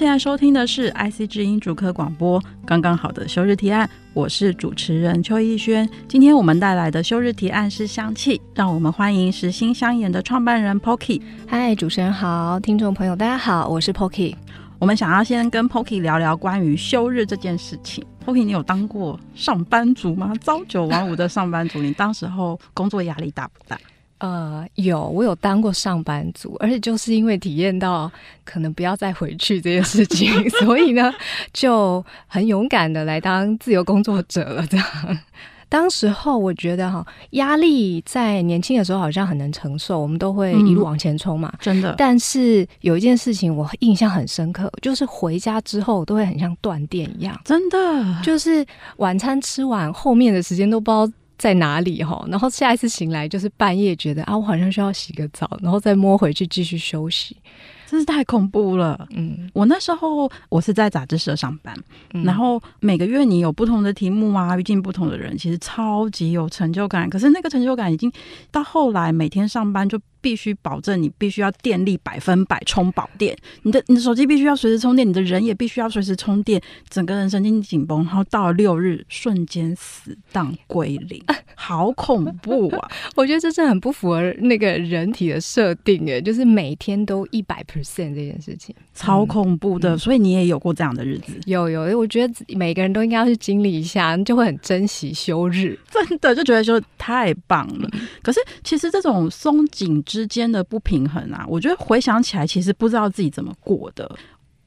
现在收听的是 IC 之音主客广播，刚刚好的休日提案，我是主持人邱逸轩。今天我们带来的休日提案是香气，让我们欢迎时心香研的创办人 Poki。嗨，主持人好，听众朋友大家好，我是 Poki。我们想要先跟 Poki 聊聊关于休日这件事情。Poki，你有当过上班族吗？朝九晚五的上班族，你当时候工作压力大不大？呃，有，我有当过上班族，而且就是因为体验到可能不要再回去这件事情，所以呢，就很勇敢的来当自由工作者了。这样，当时候我觉得哈，压力在年轻的时候好像很能承受，我们都会一路往前冲嘛，嗯，真的。但是有一件事情我印象很深刻，就是回家之后都会很像断电一样，真的，就是晚餐吃完后面的时间都不知道在哪里哈？然后下一次醒来就是半夜，觉得啊，我好像需要洗个澡，然后再摸回去继续休息，真是太恐怖了。嗯，我那时候我是在杂志社上班，嗯、然后每个月你有不同的题目啊，遇见不同的人，其实超级有成就感。可是那个成就感已经到后来每天上班就。必须保证你必须要电力百分百充饱电，你的你的手机必须要随时充电，你的人也必须要随时充电，整个人神经紧绷，然后到了六日瞬间死当归零，好恐怖啊！我觉得这是很不符合那个人体的设定诶，就是每天都一百 percent 这件事情，超恐怖的。嗯、所以你也有过这样的日子？有有，我觉得每个人都应该要去经历一下，就会很珍惜休日，真的就觉得说太棒了。嗯、可是其实这种松紧。之间的不平衡啊，我觉得回想起来，其实不知道自己怎么过的。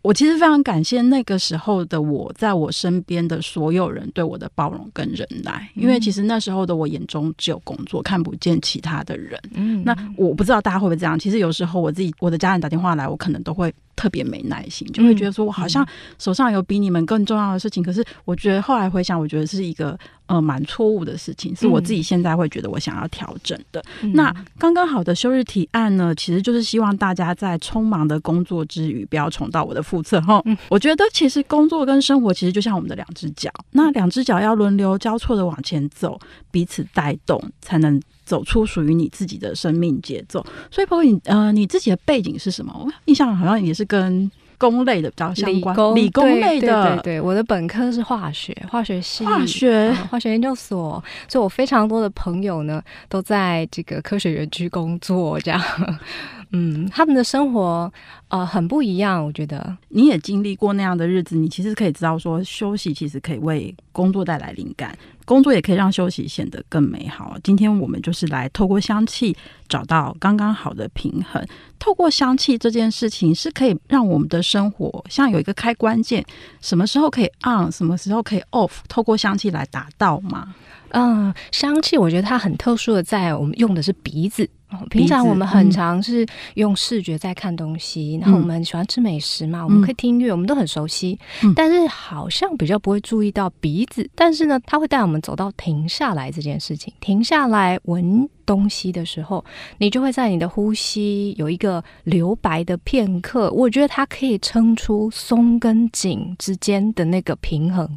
我其实非常感谢那个时候的我，在我身边的所有人对我的包容跟忍耐，因为其实那时候的我眼中只有工作，看不见其他的人。嗯，那我不知道大家会不会这样。其实有时候我自己，我的家人打电话来，我可能都会特别没耐心，就会觉得说我好像手上有比你们更重要的事情。可是我觉得后来回想，我觉得是一个。呃，蛮错误的事情，是我自己现在会觉得我想要调整的。嗯、那刚刚好的休日提案呢，其实就是希望大家在匆忙的工作之余，不要重蹈我的覆辙哈。嗯、我觉得其实工作跟生活其实就像我们的两只脚，那两只脚要轮流交错的往前走，彼此带动，才能走出属于你自己的生命节奏。所以，包括你呃，你自己的背景是什么？我印象好像也是跟。工类的比较相关，理工，理工类的，对对，我的本科是化学，化学系，化学，嗯，化学研究所，所以我非常多的朋友呢，都在这个科学园区工作，这样，嗯，他们的生活呃很不一样，我觉得你也经历过那样的日子，你其实可以知道说，休息其实可以为工作带来灵感。工作也可以让休息显得更美好。今天我们就是来透过香气找到刚刚好的平衡。透过香气这件事情是可以让我们的生活像有一个开关键，什么时候可以 on，什么时候可以 off，透过香气来达到吗？嗯，香气我觉得它很特殊的在我们用的是鼻子。平常我们很常是用视觉在看东西，嗯、然后我们喜欢吃美食嘛，嗯、我们可以听音乐，我们都很熟悉。嗯、但是好像比较不会注意到鼻子，但是呢，它会带我们走到停下来这件事情。停下来闻东西的时候，你就会在你的呼吸有一个留白的片刻。我觉得它可以撑出松跟紧之间的那个平衡。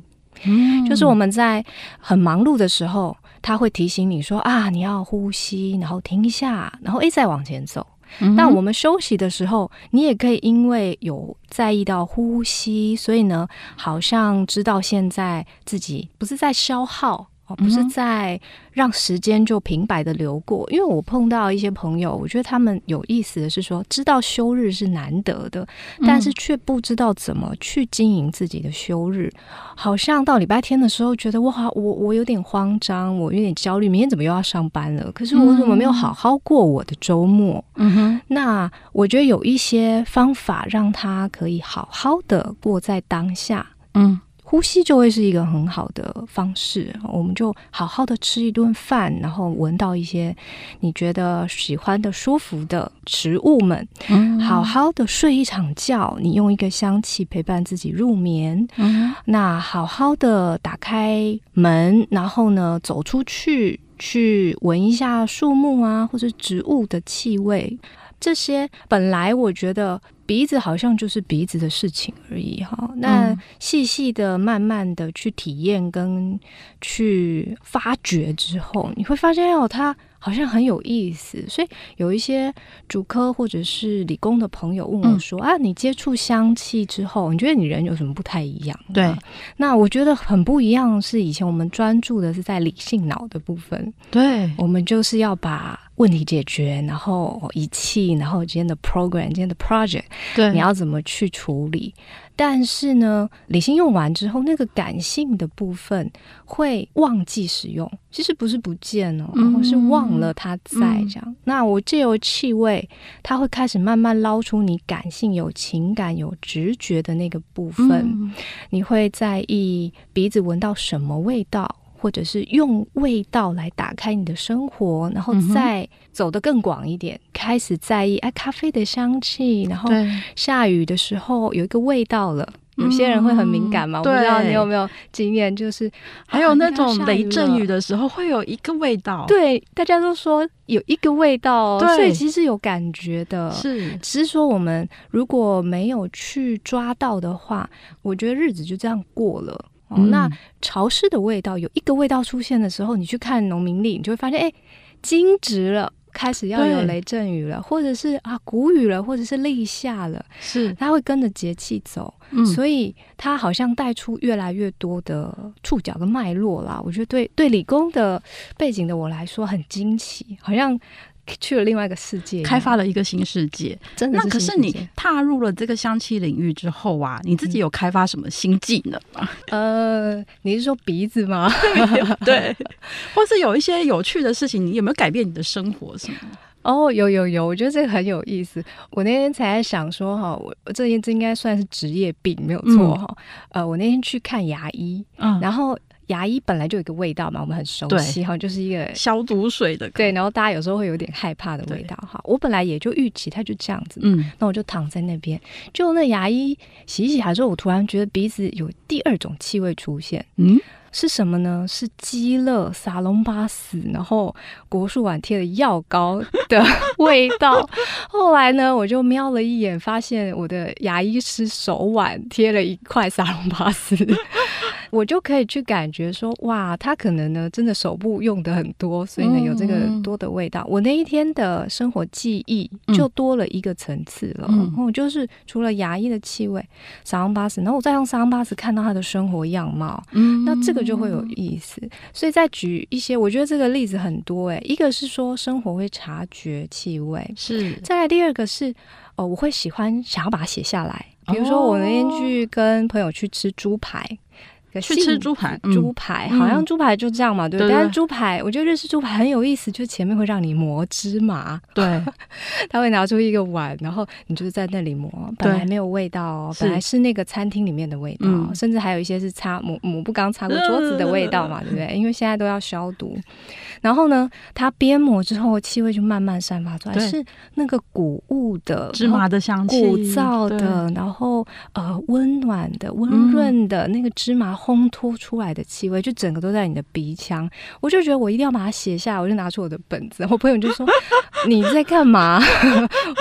嗯，就是我们在很忙碌的时候。他会提醒你说啊，你要呼吸，然后停一下，然后诶再往前走。嗯、哼那我们休息的时候，你也可以因为有在意到呼吸，所以呢，好像知道现在自己不是在消耗。哦，不是在让时间就平白的流过，因为我碰到一些朋友，我觉得他们有意思的是说，知道休日是难得的，但是却不知道怎么去经营自己的休日。好像到礼拜天的时候，觉得哇，我我有点慌张，我有点焦虑，明天怎么又要上班了？可是我怎么没有好好过我的周末？嗯哼，那我觉得有一些方法让他可以好好的过在当下。嗯。呼吸就会是一个很好的方式。我们就好好的吃一顿饭，然后闻到一些你觉得喜欢的、舒服的食物们，嗯，好好的睡一场觉。你用一个香气陪伴自己入眠，嗯，那好好的打开门，然后呢，走出去，去闻一下树木啊，或者植物的气味。这些本来我觉得鼻子好像就是鼻子的事情而已哈，那细细的、慢慢的去体验跟去发掘之后，你会发现哦，它。好像很有意思，所以有一些主科或者是理工的朋友问我说：“嗯、啊，你接触香气之后，你觉得你人有什么不太一样？”对，那我觉得很不一样，是以前我们专注的是在理性脑的部分，对，我们就是要把问题解决，然后仪器，然后今天的 program，今天的 project，对，你要怎么去处理？但是呢，理性用完之后，那个感性的部分会忘记使用。其实不是不见哦，嗯、是忘了它在这样。嗯、那我借由气味，它会开始慢慢捞出你感性、有情感、有直觉的那个部分。嗯、你会在意鼻子闻到什么味道？或者是用味道来打开你的生活，然后再走得更广一点，嗯、开始在意哎咖啡的香气，然后下雨的时候有一个味道了。有些人会很敏感嘛，嗯、我不知道你有没有经验，就是还有那种雷阵雨的时候会有一个味道。对，大家都说有一个味道，哦所以其实有感觉的。是，只是说我们如果没有去抓到的话，我觉得日子就这样过了。哦，那潮湿的味道有一个味道出现的时候，你去看农民历，你就会发现，哎，惊蛰了，开始要有雷阵雨了，或者是啊谷雨了，或者是立夏了，是它会跟着节气走，嗯，所以它好像带出越来越多的触角跟脉络啦。我觉得对对理工的背景的我来说很惊奇，好像。去了另外一个世界，开发了一个新世界。真的，那可是你踏入了这个香气领域之后啊，你自己有开发什么新技能吗？呃，你是说鼻子吗？对，或是有一些有趣的事情，你有没有改变你的生活什么？哦，有有有，我觉得这个很有意思。我那天才在想说哈，我这这应该算是职业病，没有错哈。嗯、呃，我那天去看牙医，嗯，然后。牙医本来就有一个味道嘛，我们很熟悉哈，就是一个消毒水的，对。然后大家有时候会有点害怕的味道哈。我本来也就预期它就这样子，嗯，那我就躺在那边，就那牙医洗一洗还之后，我突然觉得鼻子有第二种气味出现，嗯。是什么呢？是鸡肋、撒隆巴斯，然后国术馆贴的药膏的 味道。后来呢，我就瞄了一眼，发现我的牙医师手腕贴了一块撒隆巴斯，我就可以去感觉说，哇，他可能呢真的手部用的很多，所以呢有这个多的味道。嗯、我那一天的生活记忆就多了一个层次了。嗯、然后就是除了牙医的气味，撒隆巴斯，然后我再用撒隆巴斯看到他的生活样貌。嗯，那这个。就会有意思，所以再举一些，我觉得这个例子很多诶，一个是说生活会察觉气味，是。再来第二个是，哦，我会喜欢想要把它写下来，比如说我那天去跟朋友去吃猪排。去吃猪排，猪排、嗯、好像猪排就这样嘛，对不对？但是猪排，我觉得日式猪排很有意思，就是前面会让你磨芝麻，对，他会拿出一个碗，然后你就是在那里磨，本来没有味道哦，本来是那个餐厅里面的味道，是甚至还有一些是擦抹抹布刚擦过桌子的味道嘛，对不对？因为现在都要消毒。然后呢，它边磨之后，气味就慢慢散发出来，对是那个谷物的芝麻的香气，谷燥的，对然后呃温暖的、温润的那个芝麻烘托出来的气味，就整个都在你的鼻腔。我就觉得我一定要把它写下来，我就拿出我的本子。我朋友就说：“ 你在干嘛？”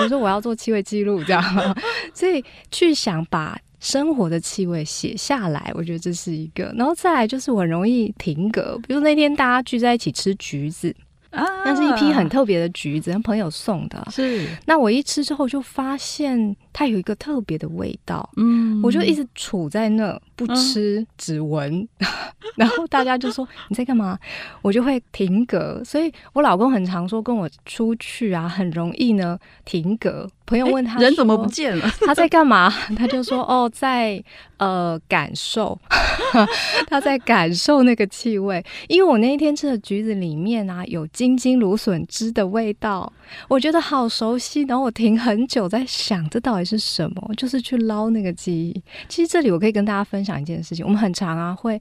我说：“我要做气味记录，这样。”所以去想把。生活的气味写下来，我觉得这是一个。然后再来就是我很容易停格，比如那天大家聚在一起吃橘子啊，那是一批很特别的橘子，朋友送的。是，那我一吃之后就发现它有一个特别的味道，嗯，我就一直杵在那不吃，嗯、只闻。然后大家就说你在干嘛？我就会停格。所以我老公很常说跟我出去啊，很容易呢停格。朋友问他人怎么不见了？他在干嘛？他就说哦，在呃感受，他在感受那个气味。因为我那一天吃的橘子里面啊，有金金芦笋汁的味道，我觉得好熟悉。然后我停很久在想，这到底是什么？就是去捞那个记忆。其实这里我可以跟大家分享一件事情，我们很常啊会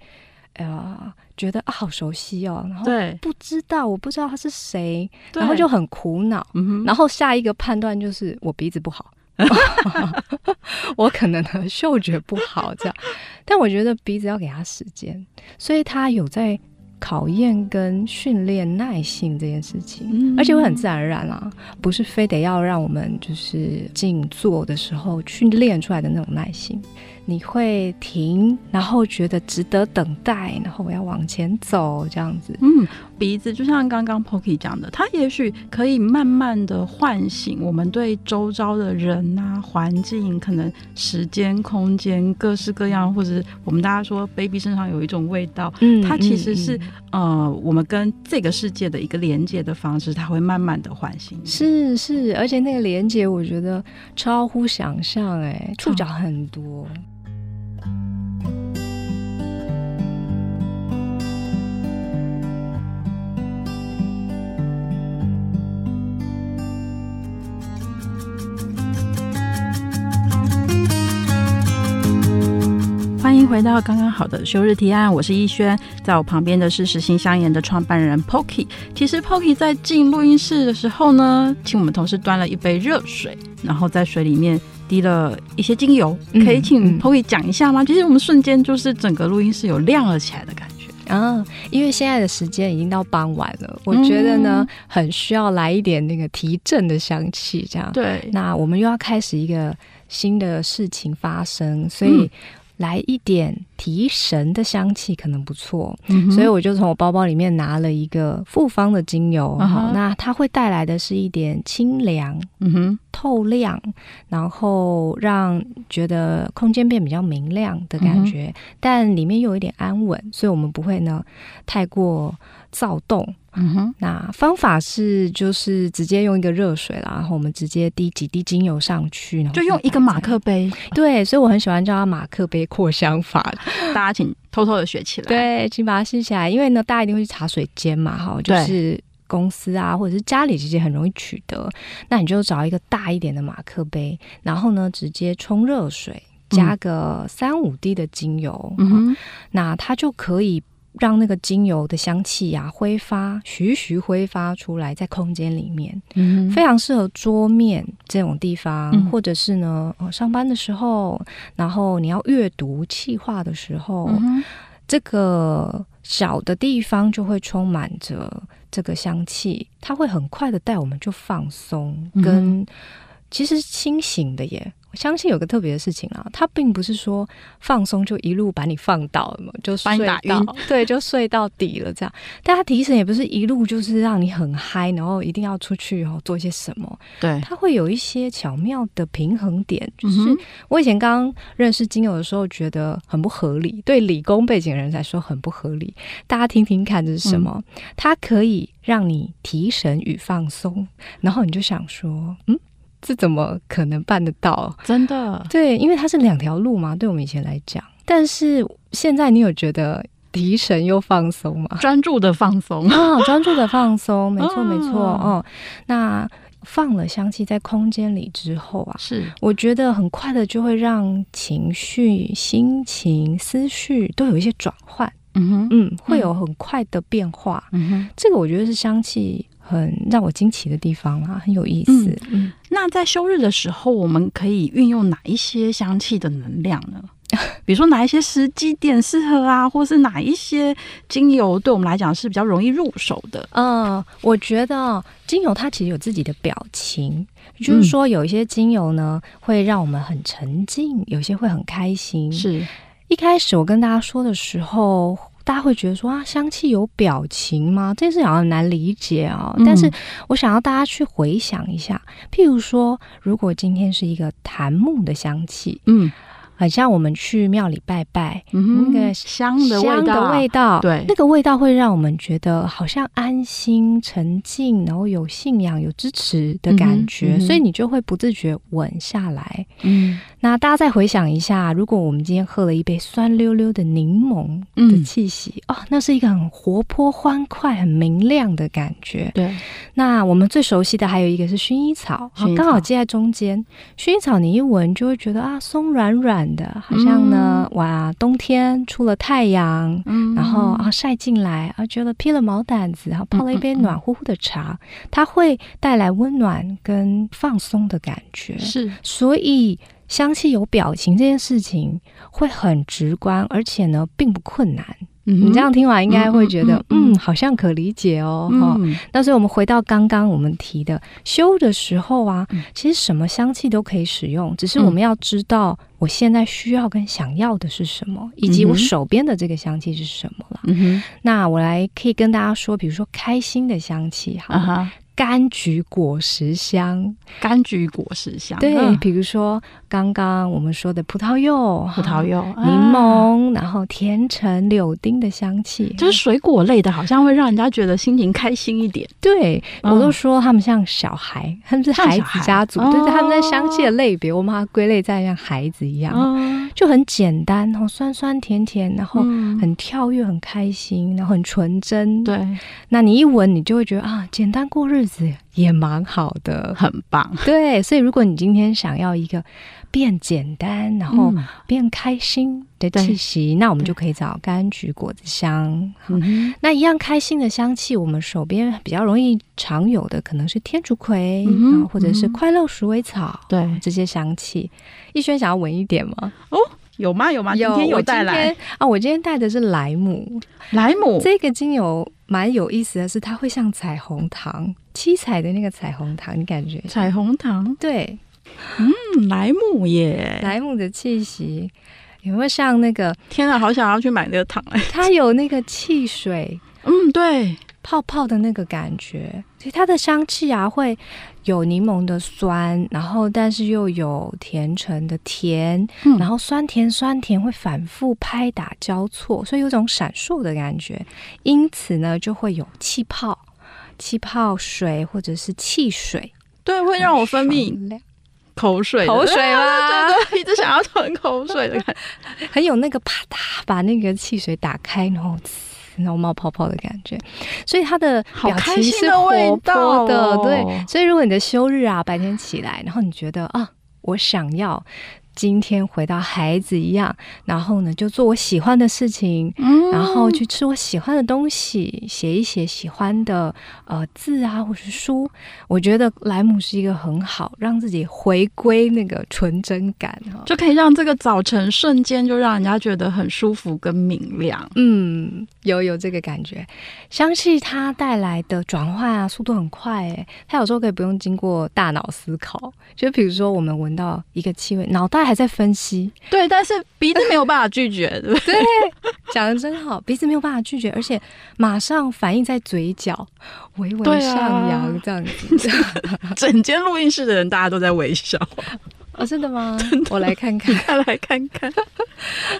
呃觉得啊好熟悉哦，然后不知道我不知道他是谁，然后就很苦恼。然后下一个判断就是我鼻子不好。我可能的嗅觉不好，这样，但我觉得鼻子要给他时间，所以他有在考验跟训练耐性这件事情，嗯、而且会很自然而然啊，不是非得要让我们就是静坐的时候去练出来的那种耐性。你会停，然后觉得值得等待，然后我要往前走，这样子。嗯，鼻子就像刚刚 Poki 讲的，它也许可以慢慢的唤醒我们对周遭的人啊、环境，可能时间、空间各式各样，或者是我们大家说 baby 身上有一种味道，嗯，它其实是、嗯、呃，我们跟这个世界的一个连接的方式，它会慢慢的唤醒。是是，而且那个连接，我觉得超乎想象，哎，触角很多。回到刚刚好的休日提案，我是逸轩，在我旁边的是实心香言的创办人 Poki。其实 Poki 在进录音室的时候呢，请我们同事端了一杯热水，然后在水里面滴了一些精油，可以请 Poki 讲一下吗？嗯嗯、其实我们瞬间就是整个录音室有亮了起来的感觉啊！因为现在的时间已经到傍晚了，我觉得呢，很需要来一点那个提振的香气，这样对。那我们又要开始一个新的事情发生，所以。嗯来一点提神的香气可能不错，嗯、所以我就从我包包里面拿了一个复方的精油，嗯、好，那它会带来的是一点清凉、嗯哼、透亮，然后让觉得空间变比较明亮的感觉，嗯、但里面又有一点安稳，所以我们不会呢太过躁动。嗯哼，那方法是就是直接用一个热水啦，然后我们直接滴几滴精油上去，就用一个马克杯。对，所以我很喜欢叫它马克杯扩香法。大家请偷偷的学起来。对，请把它吸起来，因为呢，大家一定会去茶水间嘛，哈，就是公司啊或者是家里，其实很容易取得。那你就找一个大一点的马克杯，然后呢，直接冲热水，加个三五滴的精油，嗯哼，那它就可以。让那个精油的香气呀、啊、挥发，徐徐挥发出来，在空间里面，嗯，非常适合桌面这种地方，嗯、或者是呢，上班的时候，然后你要阅读、气化的时候，嗯、这个小的地方就会充满着这个香气，它会很快的带我们就放松，跟、嗯、其实清醒的耶。相信有个特别的事情啊，他并不是说放松就一路把你放倒了嘛，就睡到对，就睡到底了这样。但它提神也不是一路就是让你很嗨，然后一定要出去哦做些什么。对，他会有一些巧妙的平衡点。就是我以前刚认识精油的时候，觉得很不合理，对理工背景的人来说很不合理。大家听听看这是什么？嗯、它可以让你提神与放松，然后你就想说，嗯。这怎么可能办得到？真的？对，因为它是两条路嘛，对我们以前来讲。但是现在你有觉得提神又放松吗？专注的放松啊，专注的放松，没错 没错哦。那放了香气在空间里之后啊，是我觉得很快的就会让情绪、心情、思绪都有一些转换。嗯哼，嗯，会有很快的变化。嗯哼，这个我觉得是香气。很让我惊奇的地方啊，很有意思。嗯，嗯，那在休日的时候，我们可以运用哪一些香气的能量呢？比如说哪一些时机点适合啊，或是哪一些精油对我们来讲是比较容易入手的？嗯，我觉得精油它其实有自己的表情，就是说有一些精油呢会让我们很沉静，有些会很开心。是一开始我跟大家说的时候。大家会觉得说啊，香气有表情吗？这件事好像很难理解啊、哦。嗯、但是我想要大家去回想一下，譬如说，如果今天是一个檀木的香气，嗯，很像我们去庙里拜拜，嗯、那个香的味道，香的味道，对，那个味道会让我们觉得好像安心、沉静，然后有信仰、有支持的感觉，所以你就会不自觉稳下来。嗯，那大家再回想一下，如果我们今天喝了一杯酸溜溜的柠檬的气息，嗯、哦，那是一个很活泼、欢快、很明亮的感觉。对，那我们最熟悉的还有一个是薰衣草，好，刚好接在中间。薰衣草你一闻就会觉得啊，松软软的，好像呢，嗯、哇，冬天出了太阳，嗯，然后啊晒进来啊，觉得披了毛毯子，然后泡了一杯暖乎乎的茶，它会带来温暖跟放松的感觉。是，所以香气有表情这件事情会很直观，而且呢，并不困难。你这样听完应该会觉得，嗯，嗯，好像可理解哦。哈、嗯，但是我们回到刚刚我们提的修的时候啊，其实什么香气都可以使用，只是我们要知道我现在需要跟想要的是什么，以及我手边的这个香气是什么了。嗯，那我来可以跟大家说，比如说开心的香气，哈。Uh-huh. 柑橘果实香，柑橘果实香，对，比如说刚刚我们说的葡萄柚、葡萄柚、柠檬，然后甜橙、柳丁的香气，就是水果类的，好像会让人家觉得心情开心一点。对，我都说他们像小孩，他们是孩子家族，对对，他们在香气的类别，我们把它归类在像孩子一样，就很简单，然后酸酸甜甜，然后很跳跃，很开心，然后很纯真。对，那你一闻，你就会觉得啊，简单过日子。也蛮好的，很棒。对，所以如果你今天想要一个变简单，然后变开心的气息，嗯、那我们就可以找柑橘果子香。那一样开心的香气，我们手边比较容易常有的可能是天竺葵，嗯、或者是快乐鼠尾草。对，这些香气，逸轩想要闻一点吗？哦。有吗？有吗？有，今天有带来啊！我今天带的是莱姆，莱姆这个精油蛮有意思的是，它会像彩虹糖，七彩的那个彩虹糖，你感觉？彩虹糖，对，嗯，莱姆耶，莱姆的气息有没有像那个？天啊，好想要去买那个糖哎！它有那个汽水，嗯，对。泡泡的那个感觉，所以它的香气啊，会有柠檬的酸，然后但是又有甜橙的甜，嗯、然后酸甜酸甜会反复拍打交错，所以有种闪烁的感觉。因此呢，就会有气泡、气泡水或者是汽水，对，会让我分泌口水，口水吗？对对，一直想要吞口水的感觉，很有那个啪嗒把那个汽水打开，然后。然后冒泡泡的感觉，所以它的表情是活泼的，哦、对。所以如果你的休日啊，白天起来，然后你觉得啊，我想要。今天回到孩子一样，然后呢，就做我喜欢的事情，嗯、然后去吃我喜欢的东西，写一写喜欢的呃字啊，或是书。我觉得莱姆是一个很好让自己回归那个纯真感，就可以让这个早晨瞬间就让人家觉得很舒服跟明亮。嗯，有有这个感觉，相信它带来的转换啊，速度很快诶，它有时候可以不用经过大脑思考，就比如说我们闻到一个气味，脑袋。还在分析，对，但是鼻子没有办法拒绝，对不对？讲的真好，鼻子没有办法拒绝，而且马上反应在嘴角，微微上扬，这样子。啊、整间录音室的人大家都在微笑，哦，真的吗？的我来看看，来看看。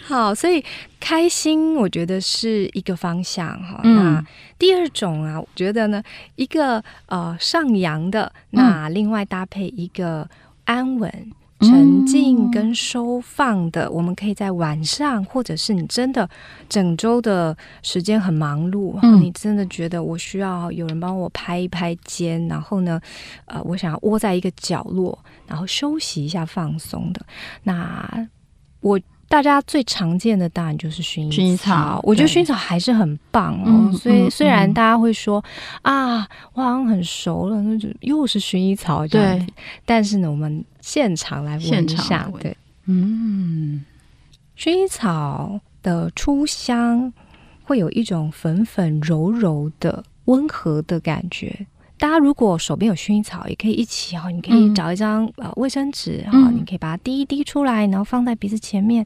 好，所以开心，我觉得是一个方向哈。嗯、那第二种啊，我觉得呢，一个呃上扬的，那另外搭配一个安稳。沉静跟收放的，嗯、我们可以在晚上，或者是你真的整周的时间很忙碌，嗯、你真的觉得我需要有人帮我拍一拍肩，然后呢，呃，我想要窝在一个角落，然后休息一下，放松的。那我大家最常见的当然就是薰衣草，薰衣草，我觉得薰衣草还是很棒哦。嗯、所以虽然大家会说、嗯、啊，我好像很熟了，那就又是薰衣草这样。子，对。但是呢，我们。现场来闻一下，对，嗯，薰衣草的初香会有一种粉粉柔柔的温和的感觉。大家如果手边有薰衣草，也可以一起哦。你可以找一张呃卫生纸哈，嗯、你可以把它滴一滴出来，然后放在鼻子前面，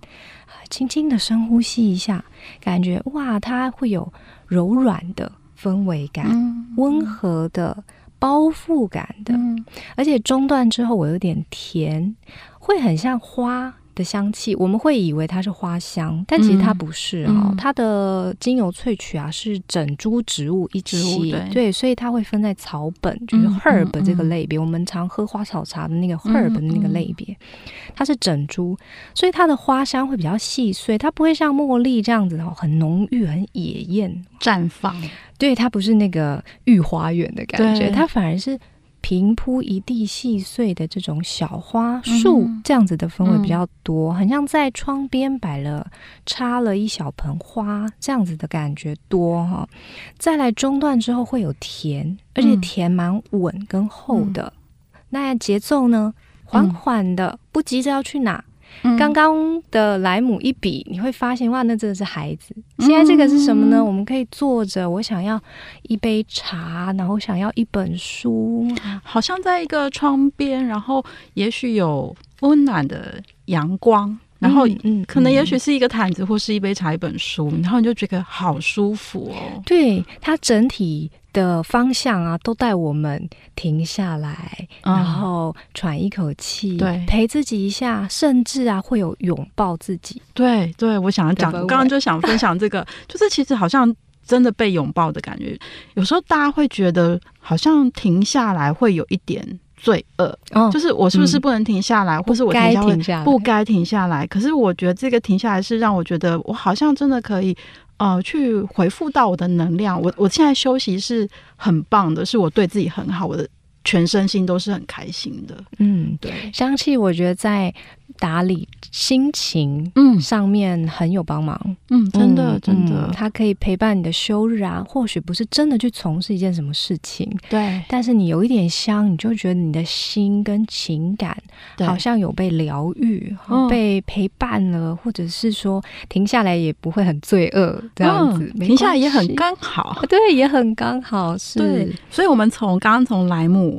轻轻的深呼吸一下，感觉哇，它会有柔软的氛围感，温、嗯、和的。包覆感的，嗯、而且中段之后我有点甜，会很像花的香气，我们会以为它是花香，但其实它不是哈、哦嗯。它的精油萃取啊是整株植物一起，对，对，所以它会分在草本，就是 herb 这个类别、嗯嗯。我们常喝花草茶的那个 herb 的那个类别、它是整株，所以它的花香会比较细碎，它不会像茉莉这样子哦，很浓郁、很野艳绽放。对，它不是那个御花园的感觉，它反而是。平铺一地细碎的这种小花树，这样子的氛围比较多，嗯、很像在窗边摆了插了一小盆花，这样子的感觉多哈。再来中段之后会有甜，而且甜蛮稳跟厚的。嗯、那节奏呢，缓缓的，不急着要去哪。刚刚的莱姆一比，你会发现哇，那真的是孩子。现在这个是什么呢？嗯、我们可以坐着，我想要一杯茶，然后想要一本书，好像在一个窗边，然后也许有温暖的阳光，然后嗯，可能也许是一个毯子，或是一杯茶，一本书，然后你就觉得好舒服哦。对，它整体。的方向啊，都带我们停下来，嗯、然后喘一口气，对，陪自己一下，甚至啊，会有拥抱自己。对，对，我想要讲，我刚刚就想分享这个，就是其实好像真的被拥抱的感觉。有时候大家会觉得，好像停下来会有一点罪恶，哦，就是我是不是不能停下来，嗯、或是我该停下来，不该停下来。可是我觉得这个停下来是让我觉得，我好像真的可以。呃，去回复到我的能量，我我现在休息是很棒的，是我对自己很好，我的全身心都是很开心的。嗯，对，香气我觉得在。打理心情，嗯，上面很有帮忙，嗯，真的，嗯、真的，它可以陪伴你的休日啊。或许不是真的去从事一件什么事情，对，但是你有一点香，你就觉得你的心跟情感好像有被疗愈，被陪伴了，或者是说停下来也不会很罪恶，这样子，停下来也很刚好，对，也很刚好，是。对，所以我们从刚刚从莱姆。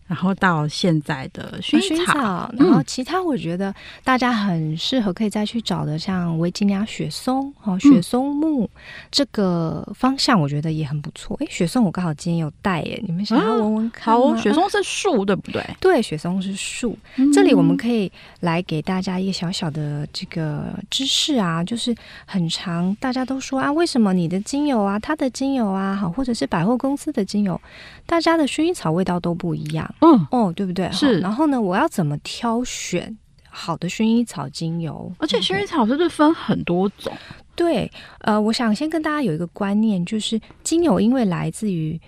然后到现在的薰衣草，草，然后其他我觉得大家很适合可以再去找的，像维吉尼亚雪松、哦雪松木、嗯、这个方向，我觉得也很不错。哎，雪松我刚好今天有带耶，你们想要闻闻看、啊？好，雪松是树对不对？对，雪松是树、嗯。这里我们可以来给大家一个小小的这个知识啊，就是很长大家都说啊，为什么你的精油啊，它的精油啊，好，或者是百货公司的精油，大家的薰衣草味道都不一样。嗯哦，对不对？是。然后呢，我要怎么挑选好的薰衣草精油？而且薰衣草是不是分很多种？对，呃，我想先跟大家有一个观念，就是精油因为来自于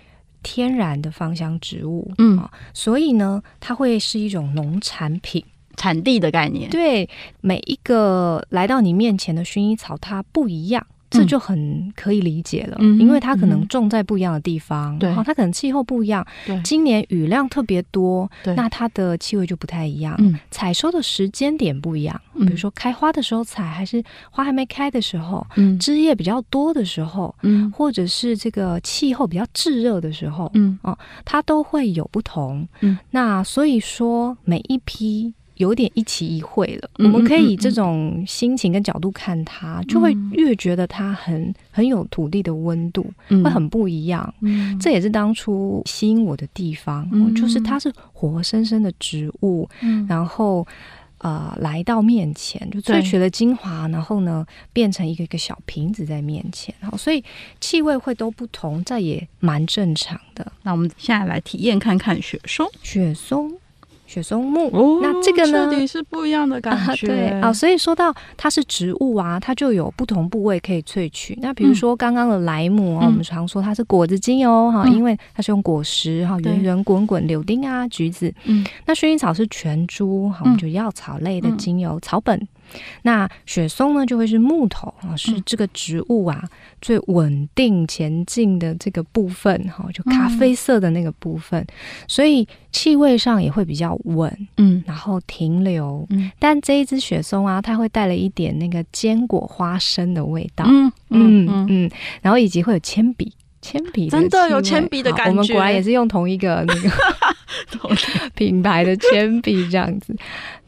天然的芳香植物，嗯，哦，所以呢，它会是一种农产品，产地的概念。对，每一个来到你面前的薰衣草，它不一样。这就很可以理解了，嗯，因为它可能种在不一样的地方，对，它可能气候不一样，对，今年雨量特别多，对，那它的气味就不太一样，嗯，采收的时间点不一样，嗯，比如说开花的时候采，还是花还没开的时候，嗯，枝叶比较多的时候，嗯，或者是这个气候比较炙热的时候，嗯，哦，它都会有不同，嗯，那所以说每一批。有点一期一会了，嗯，我们可以以这种心情跟角度看它，嗯，就会越觉得它很很有土地的温度，嗯，会很不一样，嗯。这也是当初吸引我的地方，嗯，就是它是活生生的植物，嗯，然后呃来到面前就萃取了精华，然后呢变成一个一个小瓶子在面前，然后所以气味会都不同，这也蛮正常的。那我们现在来体验看看雪松，雪松。雪松木，哦，那这个呢？是不一样的感觉。啊对啊，所以说到它是植物啊，它就有不同部位可以萃取。那比如说刚刚的莱姆啊，嗯，我们常说它是果子精油哈，嗯，因为它是用果实哈，圆圆滚滚，柳丁啊，橘子。嗯，那薰衣草是全株哈，我们就药草类的精油，嗯，草本。那雪松呢，就会是木头啊，是这个植物啊、嗯、最稳定前进的这个部分哈，就咖啡色的那个部分，嗯、所以气味上也会比较稳，嗯，然后停留。嗯，但这一支雪松啊，它会带了一点那个坚果花生的味道，嗯嗯嗯，嗯，然后以及会有铅笔。铅笔真的有铅笔的感觉。我们果然也是用同一个那个 品牌的铅笔这样子。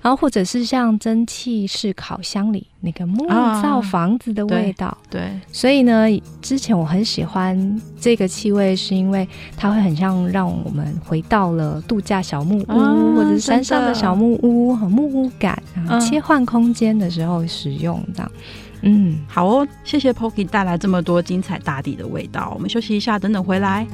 然后或者是像蒸汽式烤箱里那个木造房子的味道，啊、对，对，所以呢，之前我很喜欢这个气味，是因为它会很像让我们回到了度假小木屋，啊、或者是山上的小木屋和木屋感，然后切换空间的时候使用这样。嗯，嗯好哦，谢谢 Poki 带来这么多精彩大地的味道。我们休息一下，等等回来。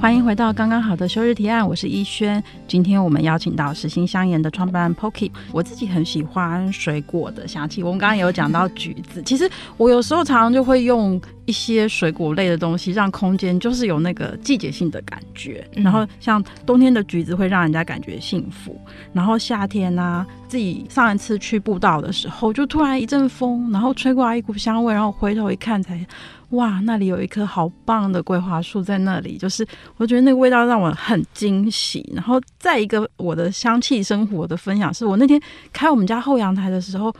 欢迎回到刚刚好的休日提案，我是依轩。今天我们邀请到实心香研的创办人 Poki。我自己很喜欢水果的香气，我们刚刚有讲到橘子。其实我有时候常常就会用一些水果类的东西，让空间就是有那个季节性的感觉。然后像冬天的橘子会让人家感觉幸福，然后夏天呢、啊，自己上一次去步道的时候，就突然一阵风，然后吹过来一股香味，然后回头一看才。哇，那里有一棵好棒的桂花树在那里，就是我觉得那个味道让我很惊喜。然后再一个我的香气生活的分享，是我那天开我们家后阳台的时候。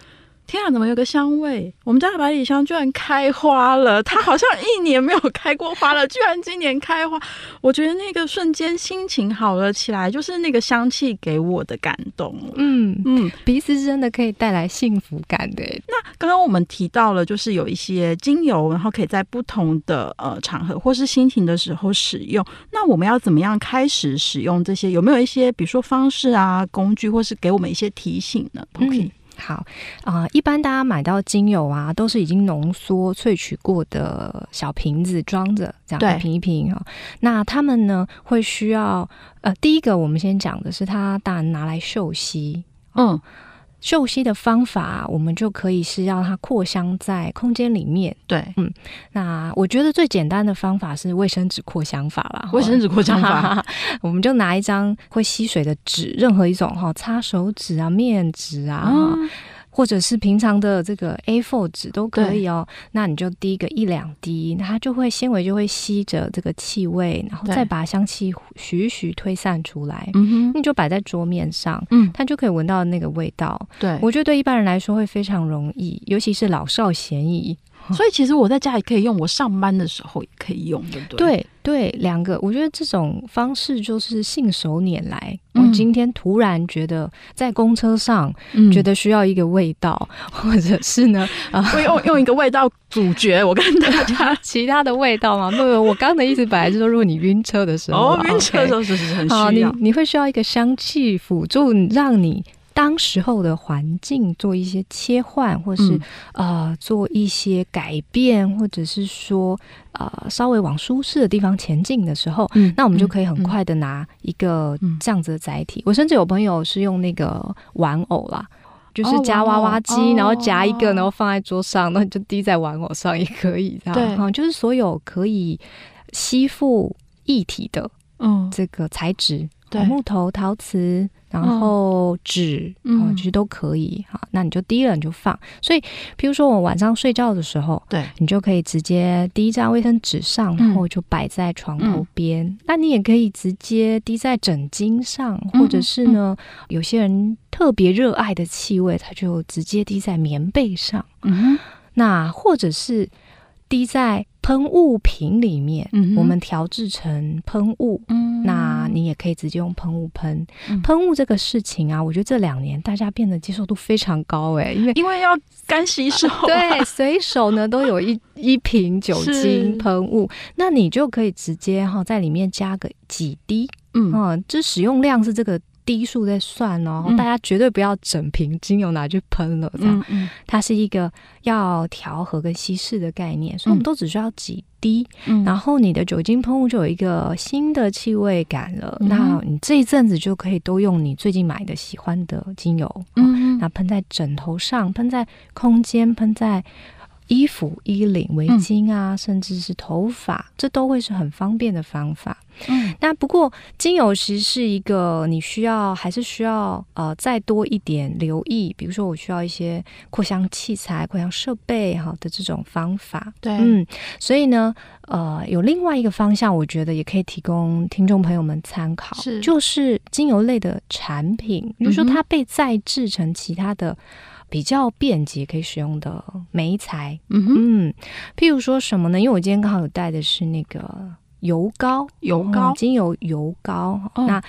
天啊，怎么有个香味？我们家的百里香居然开花了！它好像一年没有开过花了，居然今年开花。我觉得那个瞬间心情好了起来，就是那个香气给我的感动。嗯嗯，鼻子真的可以带来幸福感的。那刚刚我们提到了，就是有一些精油，然后可以在不同的呃场合或是心情的时候使用。那我们要怎么样开始使用这些？有没有一些比如说方式啊、工具，或是给我们一些提醒呢？OK。嗯好啊、呃，一般大家买到精油啊，都是已经浓缩萃取过的小瓶子装着，这样一瓶一瓶啊。那他们呢，会需要呃，第一个我们先讲的是，它当然拿来嗅吸，嗯。嗅吸的方法，我们就可以是让它扩香在空间里面。对，嗯，那我觉得最简单的方法是卫生纸扩香法啦。卫生纸扩香法，我们就拿一张会吸水的纸，任何一种哈，擦手纸啊、面纸啊。嗯或者是平常的这个 A4 纸都可以哦。那你就滴个一两滴，它就会纤维就会吸着这个气味，然后再把香气徐徐推散出来。嗯哼，你就摆在桌面上，嗯，它就可以闻到那个味道。对，我觉得对一般人来说会非常容易，尤其是老少咸宜。所以其实我在家也可以用，我上班的时候也可以用，对不对？对对，两个，我觉得这种方式就是信手拈来。今天突然觉得在公车上，觉得需要一个味道，嗯、或者是呢，啊，呃用用一个味道主角，我跟大家 其他的味道吗？不不，我刚刚的意思本来是说，如果你晕车的时候，哦，晕车的时候是很需要，你你会需要一个香气辅助，让你。当时候的环境做一些切换，或是、嗯、呃做一些改变，或者是说呃稍微往舒适的地方前进的时候，嗯、那我们就可以很快的拿一个这样子的载体。嗯、我甚至有朋友是用那个玩偶啦，就是夹娃娃机，哦、然后夹一个，然后放在桌上，那、你、就滴在玩偶上也可以。这样。对、嗯，就是所有可以吸附液体的嗯。这个材质，对。木头、陶瓷。然后纸，嗯，其实都可以哈。那你就滴了，你就放。所以，比如说我晚上睡觉的时候，对，你就可以直接滴一张卫生纸上，然后就摆在床头边。那你也可以直接滴在枕巾上，或者是呢，有些人特别热爱的气味，他就直接滴在棉被上。嗯，那或者是。滴在喷雾瓶里面，嗯、我们调制成喷雾。嗯，那你也可以直接用喷雾喷。嗯、喷雾这个事情啊，我觉得这两年大家变得接受度非常高哎，因为因为要干洗手，对，随手呢都有一 一瓶酒精喷雾，那你就可以直接哈在里面加个几滴，嗯，嗯，这使用量是这个。滴数在算哦，大家绝对不要整瓶精油拿去喷了，这样。嗯嗯、它是一个要调和跟稀释的概念，所以我们都只需要几滴，嗯、然后你的酒精喷雾就有一个新的气味感了。嗯、那你这一阵子就可以都用你最近买的喜欢的精油，嗯，那喷在枕头上，喷在空间，喷在衣服、衣领、围巾啊，嗯、甚至是头发，这都会是很方便的方法。嗯，那不过精油其实是一个你需要还是需要呃再多一点留意，比如说我需要一些扩香器材、扩香设备好的这种方法。对，嗯，所以呢，呃，有另外一个方向，我觉得也可以提供听众朋友们参考，是就是精油类的产品，比如说它被再制成其他的。比较便捷可以使用的眉材，嗯譬如说什么呢？因为我今天刚好有带的是那个油膏，油膏、嗯、精油油膏。哦、那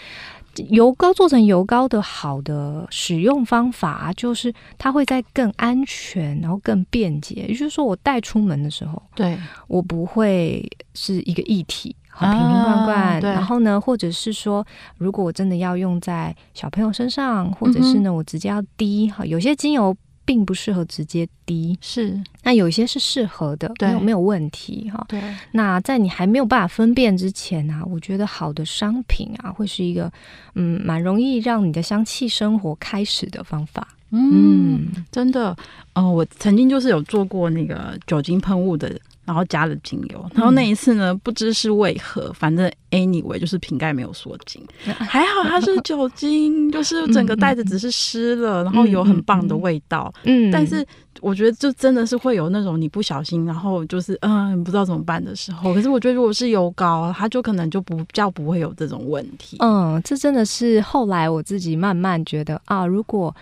油膏做成油膏的好的使用方法，就是它会在更安全，然后更便捷。也就是说，我带出门的时候，对我不会是一个液体。好瓶瓶罐罐，啊、然后呢，或者是说，如果我真的要用在小朋友身上，或者是呢，我直接要滴哈，有些精油并不适合直接滴，是，那有一些是适合的，没有没有问题哈。对，那在你还没有办法分辨之前啊，我觉得好的商品啊，会是一个嗯，蛮容易让你的香气生活开始的方法。嗯，嗯。真的，哦、呃，我曾经就是有做过那个酒精喷雾的。然后加了精油，然后那一次呢，不知是为何，反正 anyway 就是瓶盖没有锁紧，还好它是酒精，就是整个袋子只是湿了，然后有很棒的味道。嗯，但是我觉得就真的是会有那种你不小心，然后就是嗯不知道怎么办的时候。可是我觉得如果是油膏，它就可能就不比较不会有这种问题。嗯，这真的是后来我自己慢慢觉得啊，如果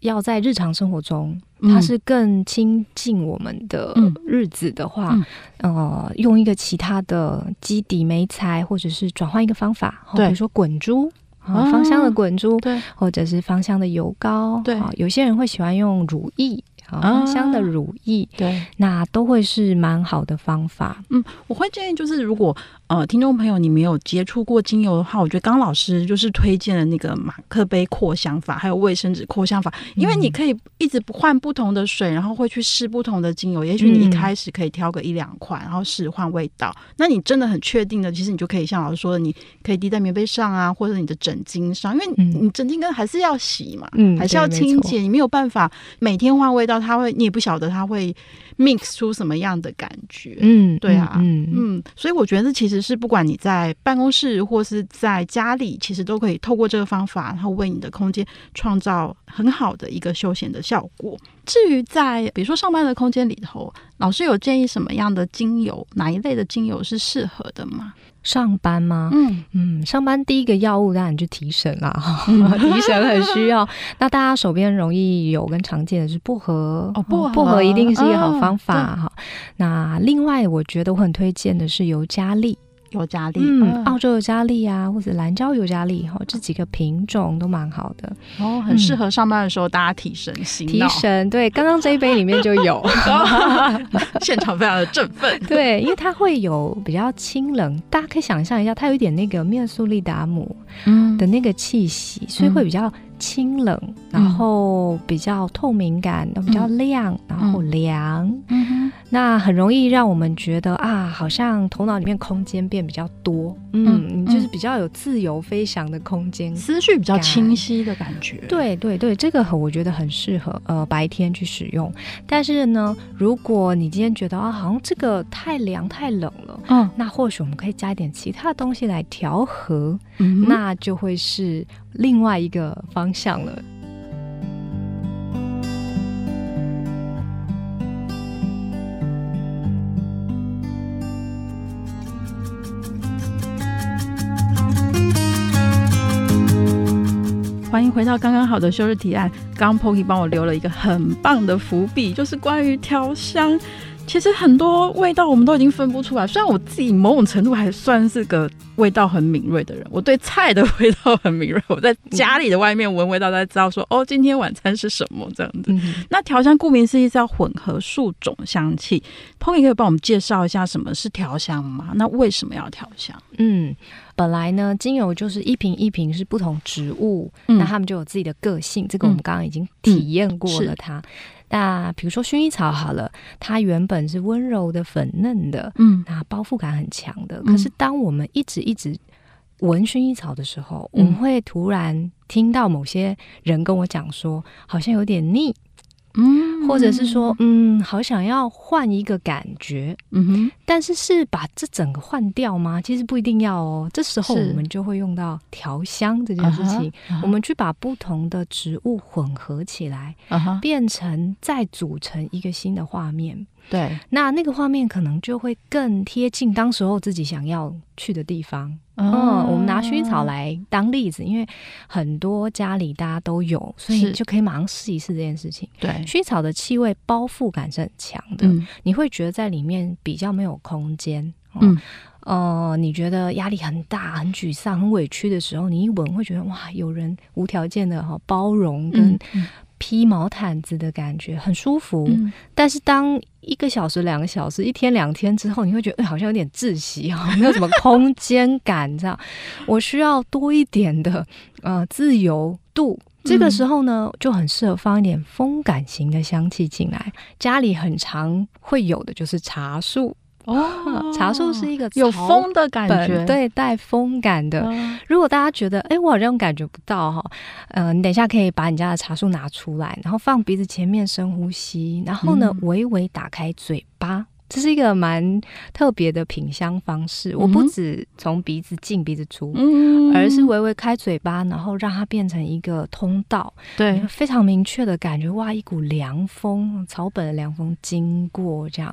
要在日常生活中。它是更亲近我们的日子的话，嗯、呃，用一个其他的基底媒材，或者是转换一个方法，比如说滚珠啊，芳香的滚珠，对，或者是芳香的油膏，对，有些人会喜欢用乳液。芳香的乳液，对，那都会是蛮好的方法。嗯，我会建议就是，如果呃听众朋友你没有接触过精油的话，我觉得刚刚老师就是推荐了那个马克杯扩香法，还有卫生纸扩香法，因为你可以一直不换不同的水，然后会去试不同的精油。也许你一开始可以挑个一两款，然后试换味道。那你真的很确定的，其实你就可以像老师说的，你可以滴在棉被上啊，或者你的枕巾上，因为你枕巾跟还是要洗嘛，嗯，还是要清洁，你没有办法每天换味道。它会，你也不晓得它会 mix 出什么样的感觉，嗯，对啊，嗯嗯，所以我觉得其实是不管你在办公室或是在家里，其实都可以透过这个方法，然后为你的空间创造很好的一个休闲的效果。至于在比如说上班的空间里头，老师有建议什么样的精油，哪一类的精油是适合的吗？上班吗？嗯嗯，上班第一个药物当然就提神啦，嗯、提神很需要。那大家手边容易有跟常见的是薄荷，哦，薄荷，薄荷一定是一个好方法哈。哦、那另外，我觉得我很推荐的是尤加利。尤加利，嗯，澳洲尤加利啊，或者蓝胶尤加利哈，这几个品种都蛮好的哦，很适合上班的时候大家提神醒脑。提神，对，刚刚这一杯里面就有，现场非常的振奋。对，因为它会有比较清冷，大家可以想象一下，它有一点那个面苏利达姆的那个气息，所以会比较。清冷，然后比较透明感，嗯、比较亮，然后凉，嗯，那很容易让我们觉得啊，好像头脑里面空间变比较多，嗯，嗯就是比较有自由飞翔的空间，思绪比较清晰的感觉。对对对，这个我觉得很适合呃白天去使用。但是呢，如果你今天觉得啊，好像这个太凉太冷了，嗯，那或许我们可以加一点其他东西来调和，嗯，那就会是。另外一个方向了。欢迎回到刚刚好的休日提案。刚 Poki 帮我留了一个很棒的伏笔，就是关于调香。其实很多味道我们都已经分不出来。虽然我自己某种程度还算是个味道很敏锐的人，我对菜的味道很敏锐。我在家里的外面闻味道，才知道说哦，今天晚餐是什么这样子。嗯、那调香顾名思义是要混合数种香气。Pony 可以帮我们介绍一下什么是调香吗？那为什么要调香？嗯，本来呢，精油就是一瓶一瓶是不同植物，嗯、那他们就有自己的个性。这个我们刚刚已经体验过了它。那比如说薰衣草好了，它原本是温柔的、粉嫩的，嗯，那包覆感很强的。可是当我们一直一直闻薰衣草的时候，嗯、我们会突然听到某些人跟我讲说，好像有点腻，嗯，或者是说，嗯，好想要换一个感觉，嗯哼，但是是把这整个换掉吗？其实不一定要哦。这时候我们就会用到调香这件事情，我们去把不同的植物混合起来，变成再组成一个新的画面。对，那那个画面可能就会更贴近当时候自己想要去的地方。嗯，我们拿薰衣草来当例子，因为很多家里大家都有，所以就可以马上试一试这件事情。对，薰衣草的气味包覆感是很强的，嗯，你会觉得在里面比较没有空间。嗯，呃，你觉得压力很大、很沮丧、很委屈的时候，你一闻会觉得哇，有人无条件的哈包容跟。披毛毯子的感觉很舒服，嗯、但是当一个小时、两个小时、一天、两天之后，你会觉得、欸、好像有点窒息啊，没有什么空间感，这样我需要多一点的呃自由度。这个时候呢，就很适合放一点风感型的香气进来。家里很常会有的就是茶树。哦，茶树是一个有风的感觉，对，带风感的。哦、如果大家觉得，哎，我好像感觉不到哈，嗯、呃，你等一下可以把你家的茶树拿出来，然后放鼻子前面深呼吸，然后呢，微微打开嘴巴。嗯这是一个蛮特别的品香方式。我不止从鼻子进鼻子出，嗯，而是微微开嘴巴，然后让它变成一个通道。对，非常明确的感觉，哇，一股凉风，草本的凉风经过，这样。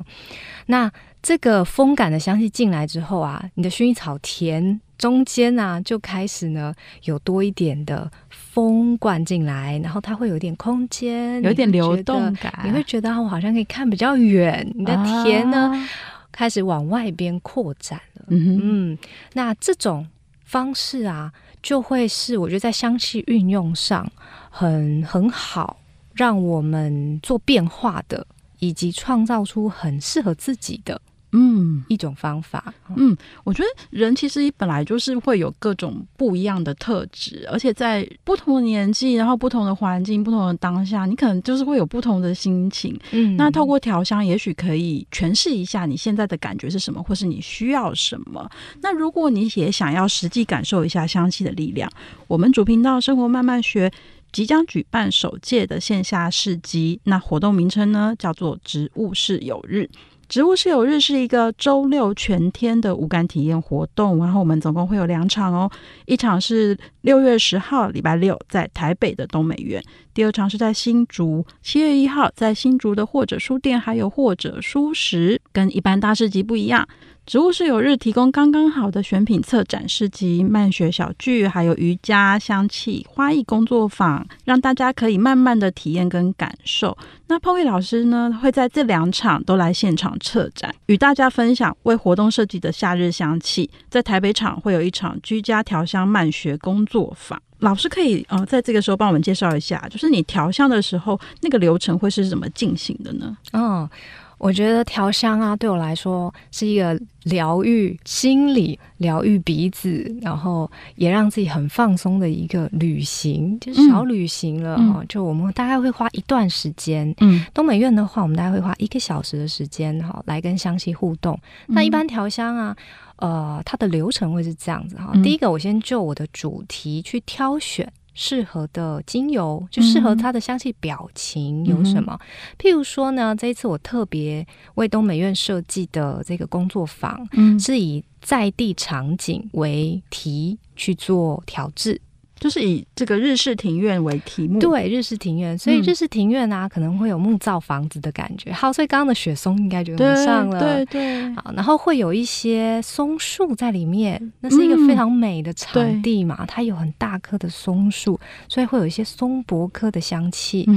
那这个风感的香气进来之后啊，你的薰衣草田。中间啊，就开始呢，有多一点的风灌进来，然后它会有点空间，有点流动感，你会觉得我好像可以看比较远。你的田呢，啊、开始往外边扩展了。嗯，嗯，那这种方式啊，就会是我觉得在香气运用上很很好，让我们做变化的，以及创造出很适合自己的。嗯，一种方法。嗯，我觉得人其实本来就是会有各种不一样的特质，而且在不同的年纪，然后不同的环境、不同的当下，你可能就是会有不同的心情。嗯，那透过调香，也许可以诠释一下你现在的感觉是什么，或是你需要什么。那如果你也想要实际感受一下香气的力量，我们主频道生活慢慢学即将举办首届的线下市集，那活动名称呢叫做“植物是有日”。植物室友日是一个周六全天的无感体验活动，然后我们总共会有两场哦，一场是六月十号礼拜六在台北的东美院，第二场是在新竹七月一号在新竹的或者书店还有或者书食，跟一般大市集不一样。植物是有日提供刚刚好的选品策展市集、慢学小聚，还有瑜伽、香气、花艺工作坊，让大家可以慢慢的体验跟感受。那泡艺老师呢，会在这两场都来现场策展，与大家分享为活动设计的夏日香气。在台北场会有一场居家调香慢学工作坊，老师可以呃在这个时候帮我们介绍一下，就是你调香的时候那个流程会是怎么进行的呢？哦。我觉得调香啊，对我来说是一个疗愈心理、疗愈鼻子，然后也让自己很放松的一个旅行，就是小旅行了哈。嗯、就我们大概会花一段时间，嗯，东美院的话，我们大概会花一个小时的时间哈，来跟香气互动。嗯、那一般调香啊，呃，它的流程会是这样子哈。嗯、第一个，我先就我的主题去挑选。适合的精油，就适合它的香气表情有什么？嗯、譬如说呢，这一次我特别为东美院设计的这个工作坊，嗯、是以在地场景为题去做调制。就是以这个日式庭院为题目，对，日式庭院，所以日式庭院啊，嗯、可能会有木造房子的感觉。好，所以刚刚的雪松应该就用上了，对对。对好，然后会有一些松树在里面，那是一个非常美的场地嘛，嗯、它有很大棵的松树，所以会有一些松柏科的香气。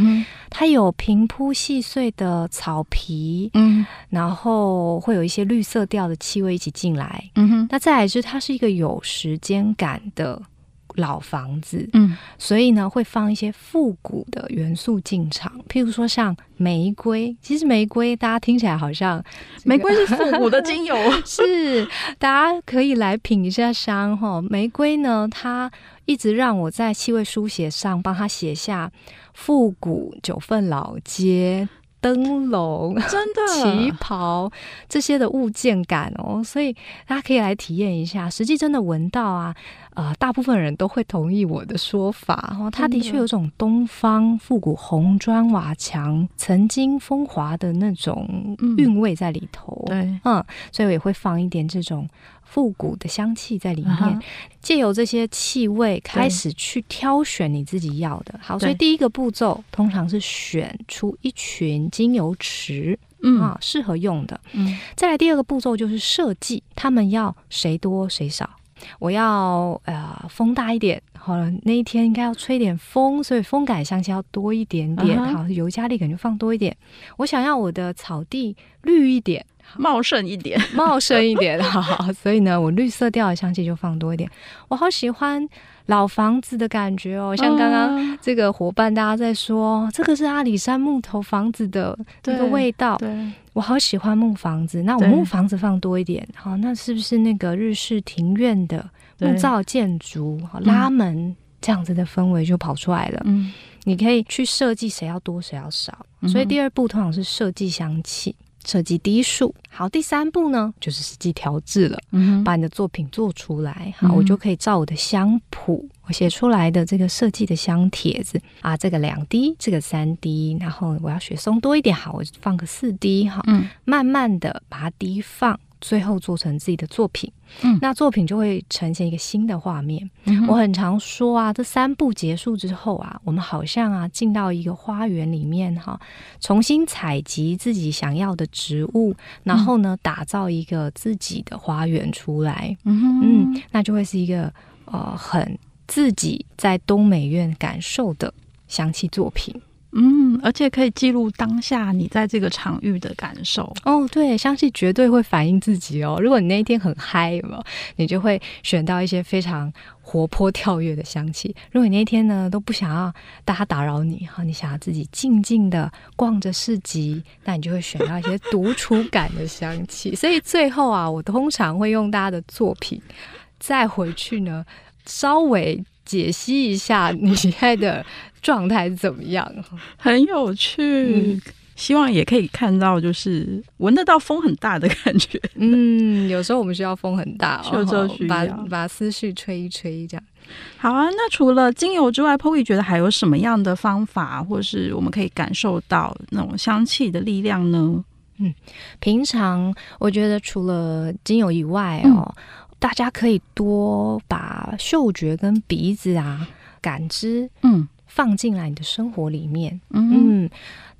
它有平铺细碎的草皮，嗯，然后会有一些绿色调的气味一起进来。嗯哼，那再来是它是一个有时间感的。老房子，嗯，所以呢，会放一些复古的元素进场，譬如说像玫瑰。其实玫瑰大家听起来好像、这个、玫瑰是复古的精油，是大家可以来品一下香哈。玫瑰呢，它一直让我在气味书写上帮他写下复古九份老街。灯笼、真的旗袍这些的物件感哦，所以大家可以来体验一下。实际真的闻到啊，呃，大部分人都会同意我的说法。哦，它的确有种东方复古红砖瓦墙曾经风华的那种韵味在里头。对，嗯，所以我也会放一点这种。复古的香气在里面，借由这些气味开始去挑选你自己要的。好，所以第一个步骤通常是选出一群精油池，嗯啊，适合用的。嗯，再来第二个步骤就是设计，他们要谁多谁少。我要呃风大一点，好了，那一天应该要吹点风，所以风感香气要多一点点。好，尤加利可能就放多一点。我想要我的草地绿一点。茂盛一点，茂盛一点，好，所以呢，我绿色调的香气就放多一点。我好喜欢老房子的感觉哦，像刚刚这个伙伴大家在说，这个是阿里山木头房子的那个味道。对，我好喜欢木房子，那我木房子放多一点，好，那是不是那个日式庭院的木造建筑，拉门这样子的氛围就跑出来了？嗯，你可以去设计谁要多谁要少，所以第二步通常是设计香气。设计滴数，好，第三步呢，就是实际调制了，嗯，把你的作品做出来，好，我就可以照我的香谱，我写出来的这个设计的香帖子。啊，这个两滴，这个三滴，然后我要雪松多一点，好，我就放个四滴，哈，嗯，慢慢的把它滴放。最后做成自己的作品，嗯，那作品就会呈现一个新的画面。嗯、我很常说啊，这三步结束之后啊，我们好像啊进到一个花园里面哈，重新采集自己想要的植物，然后呢，打造一个自己的花园出来。嗯嗯，那就会是一个呃很自己在东美院感受的香气作品。嗯，而且可以记录当下你在这个场域的感受哦。对，香气绝对会反映自己哦。如果你那一天很嗨，有没有？你就会选到一些非常活泼跳跃的香气。如果你那一天呢都不想要大家打扰你哈，你想要自己静静的逛着市集，那你就会选到一些独处感的香气。所以最后啊，我通常会用大家的作品再回去呢，稍微解析一下你现在的。状态怎么样？很有趣，嗯，希望也可以看到，就是闻得到风很大的感觉。嗯，有时候我们需要风很大，有时候需要把把思绪吹一吹，这样。好啊，那除了精油之外，Poki 觉得还有什么样的方法，或是我们可以感受到那种香气的力量呢？嗯，平常我觉得除了精油以外哦，嗯，大家可以多把嗅觉跟鼻子啊感知，嗯。放进来你的生活里面，嗯，嗯，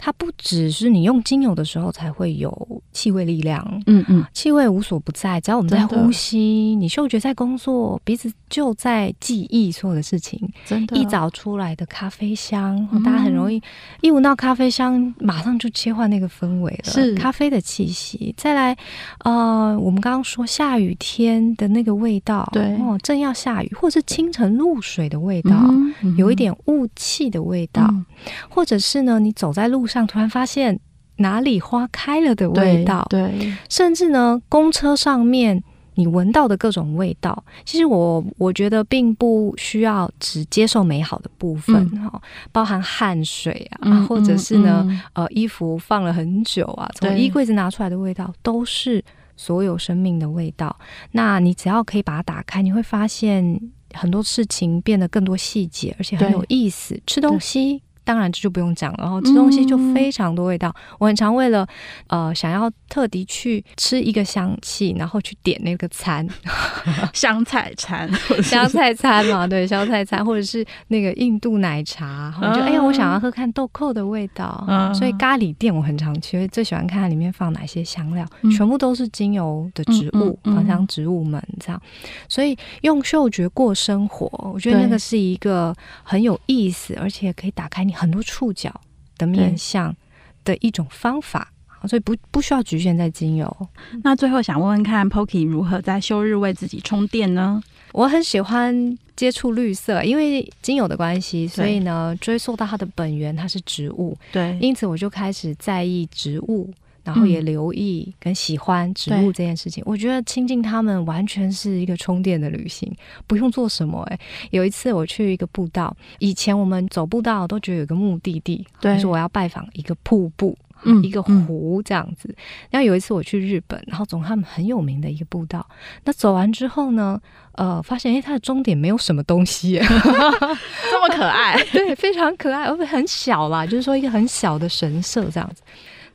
它不只是你用精油的时候才会有气味力量，嗯嗯，气味无所不在，只要我们在呼吸，你嗅觉在工作，鼻子就在记忆所有的事情。真的，一早出来的咖啡香，嗯、大家很容易一闻到咖啡香，马上就切换那个氛围了，是。咖啡的气息。再来，呃，我们刚刚说下雨天的那个味道，对，哦，正要下雨，或是清晨露水的味道，嗯嗯、有一点雾。气的味道，嗯，或者是呢，你走在路上，突然发现哪里花开了的味道，对，对，甚至呢，公车上面你闻到的各种味道，其实我我觉得并不需要只接受美好的部分哈，嗯，包含汗水啊，嗯，或者是呢，嗯，呃，衣服放了很久啊，从衣柜子拿出来的味道，都是所有生命的味道。那你只要可以把它打开，你会发现。很多事情变得更多细节，而且很有意思。吃东西。当然这就不用讲了，然后吃东西就非常多味道。嗯、我很常为了呃想要特地去吃一个香气，然后去点那个餐，香菜餐，香菜餐嘛，对，香菜餐，或者是那个印度奶茶，我就哎呀，我想要喝看豆蔻的味道，嗯、所以咖喱店我很常去，最喜欢看它里面放哪些香料，嗯、全部都是精油的植物，芳、嗯、香、植物们这样。所以用嗅觉过生活，我觉得那个是一个很有意思，而且可以打开你。很多触角的面向的一种方法，所以不不需要局限在精油。那最后想问问看，Poki 如何在休日为自己充电呢？我很喜欢接触绿色，因为精油的关系，所以呢，追溯到它的本源，它是植物。对，因此我就开始在意植物。然后也留意跟喜欢植物这件事情，嗯、我觉得亲近他们完全是一个充电的旅行，不用做什么、欸。哎，有一次我去一个步道，以前我们走步道都觉得有个目的地，就是我要拜访一个瀑布。嗯，一个湖这样子。嗯、然后有一次我去日本，然后走他们很有名的一个步道，那走完之后呢，呃，发现哎，它的终点没有什么东西，这么可爱，对，非常可爱，而且很小啦，就是说一个很小的神社这样子。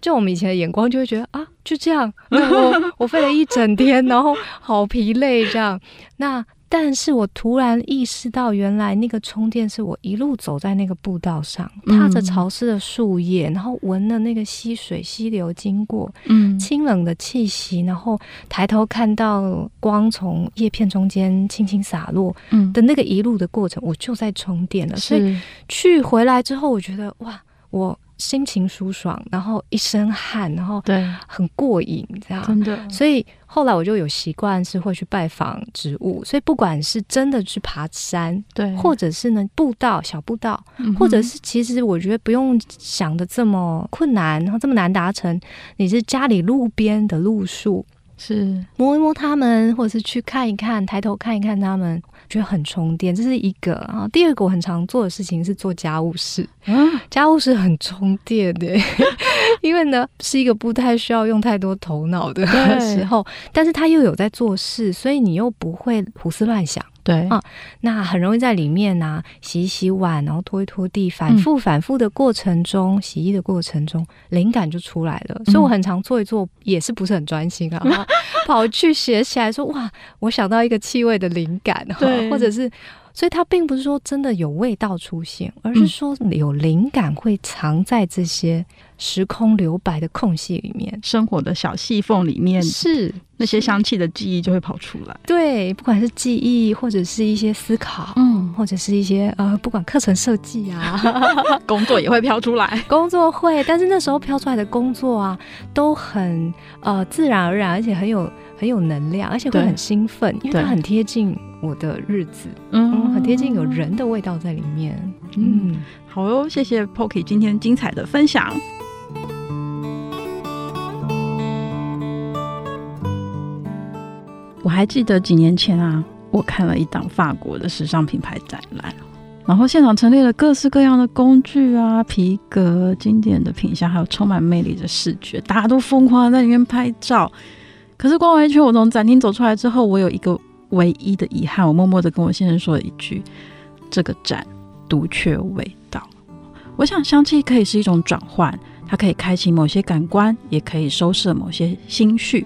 就我们以前的眼光就会觉得啊，就这样，我我飞了一整天，然后好疲累这样。那但是我突然意识到，原来那个充电是我一路走在那个步道上，踏着潮湿的树叶，然后闻了那个溪水溪流经过，嗯，清冷的气息，然后抬头看到光从叶片中间轻轻洒落，嗯的那个一路的过程，我就在充电了。所以去回来之后，我觉得哇，我。心情舒爽，然后一身汗，然后对，很过瘾，这样。真的。所以后来我就有习惯是会去拜访植物，所以不管是真的去爬山，对，或者是呢步道小步道，嗯、或者是其实我觉得不用想的这么困难，然后这么难达成，你是家里路边的路树，是摸一摸他们，或者是去看一看，抬头看一看他们。觉得很充电，这是一个啊。第二个我很常做的事情是做家务事，嗯，家务事很充电的，因为呢是一个不太需要用太多头脑的时候，但是他又有在做事，所以你又不会胡思乱想。对啊，那很容易在里面呢、啊、洗一洗碗，然后拖一拖地，反复反复的过程中，嗯、洗衣的过程中，灵感就出来了。所以我很常做一做，也是不是很专心啊，嗯、跑去写起来说哇，我想到一个气味的灵感，对，或者是。所以它并不是说真的有味道出现，而是说有灵感会藏在这些时空留白的空隙里面，生活的小细缝里面，是那些香气的记忆就会跑出来。对，不管是记忆，或者是一些思考，嗯，或者是一些呃，不管课程设计啊，工作也会飘出来。工作会，但是那时候飘出来的工作啊，都很呃自然而然，而且很有很有能量，而且会很兴奋，因为它很贴近。我的日子，嗯，很贴近，有人的味道在里面。嗯，嗯好哦，谢谢 Poki 今天精彩的分享。我还记得几年前啊，我看了一档法国的时尚品牌展览，然后现场陈列了各式各样的工具啊、皮革、经典的品相，还有充满魅力的视觉，大家都疯狂在里面拍照。可是逛完一圈，我从展厅走出来之后，我有一个。唯一的遗憾，我默默的跟我先生说了一句：“这个展独缺味道。”我想，香气可以是一种转换，它可以开启某些感官，也可以收摄某些心绪。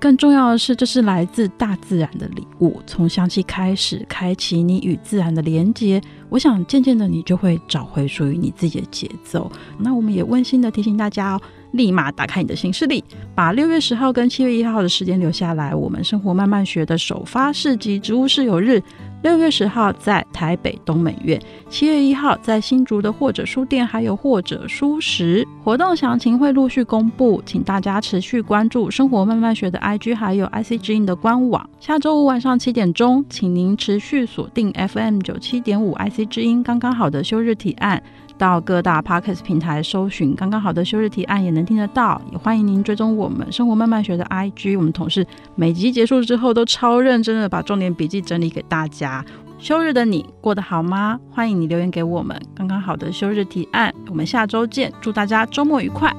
更重要的是，这是来自大自然的礼物。从香气开始，开启你与自然的连接。我想，渐渐的，你就会找回属于你自己的节奏。那我们也温馨的提醒大家哦。立马打开你的行事历，把六月十号跟七月一号的时间留下来。我们生活慢慢学的首发市集植物室友日，六月十号在台北东美院，七月一号在新竹的或者书店，还有或者书食。活动详情会陆续公布，请大家持续关注生活慢慢学的 IG，还有 IC 之音的官网。下周五晚上七点钟，请您持续锁定 FM 九七点五 IC 之音，刚刚好的休日提案。到各大 Podcast 平台搜寻“刚刚好的休日提案”也能听得到，也欢迎您追踪我们生活慢慢学的 IG。我们同事每集结束之后都超认真的把重点笔记整理给大家。休日的你过得好吗？欢迎你留言给我们。刚刚好的休日提案，我们下周见，祝大家周末愉快。